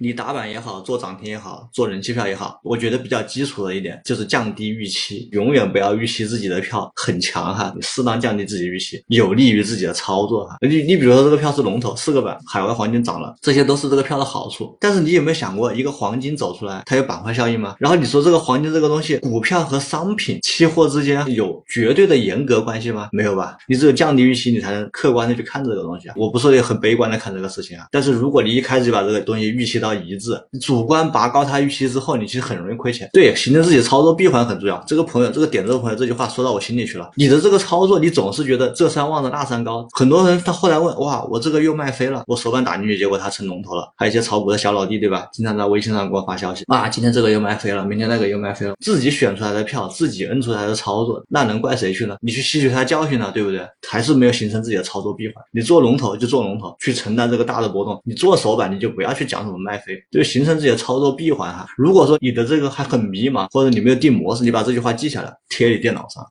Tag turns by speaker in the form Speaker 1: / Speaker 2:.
Speaker 1: 你打板也好，做涨停也好，做人气票也好，我觉得比较基础的一点就是降低预期，永远不要预期自己的票很强哈，你适当降低自己预期，有利于自己的操作哈。你你比如说这个票是龙头，四个板，海外黄金涨了，这些都是这个票的好处。但是你有没有想过，一个黄金走出来，它有板块效应吗？然后你说这个黄金这个东西，股票和商品期货之间有绝对的严格关系吗？没有吧？你只有降低预期，你才能客观的去看这个东西啊。我不说也很悲观的看这个事情啊，但是如果你一开始就把这个东西预期到一致，主观拔高他预期之后，你其实很容易亏钱。对，形成自己操作闭环很重要。这个朋友，这个点这个朋友这句话说到我心里去了。你的这个操作，你总是觉得这山望着那山高。很多人他后来问，哇，我这个又卖飞了，我手板打进去，结果它成龙头了。还有一些炒股的小老弟，对吧？经常在微信上给我发消息，啊，今天这个又卖飞了，明天那个又卖飞了。自己选出来的票，自己摁出来的操作，那能怪谁去呢？你去吸取他教训了，对不对？还是没有形成自己的操作闭环。你做龙头就做龙头，去承担这个大的波动。你做手板，你就不要去讲什么卖飞，就形成自己的操作闭环哈。如果说你的这个还很迷茫，或者你没有定模式，你把这句话记下来，贴你电脑上。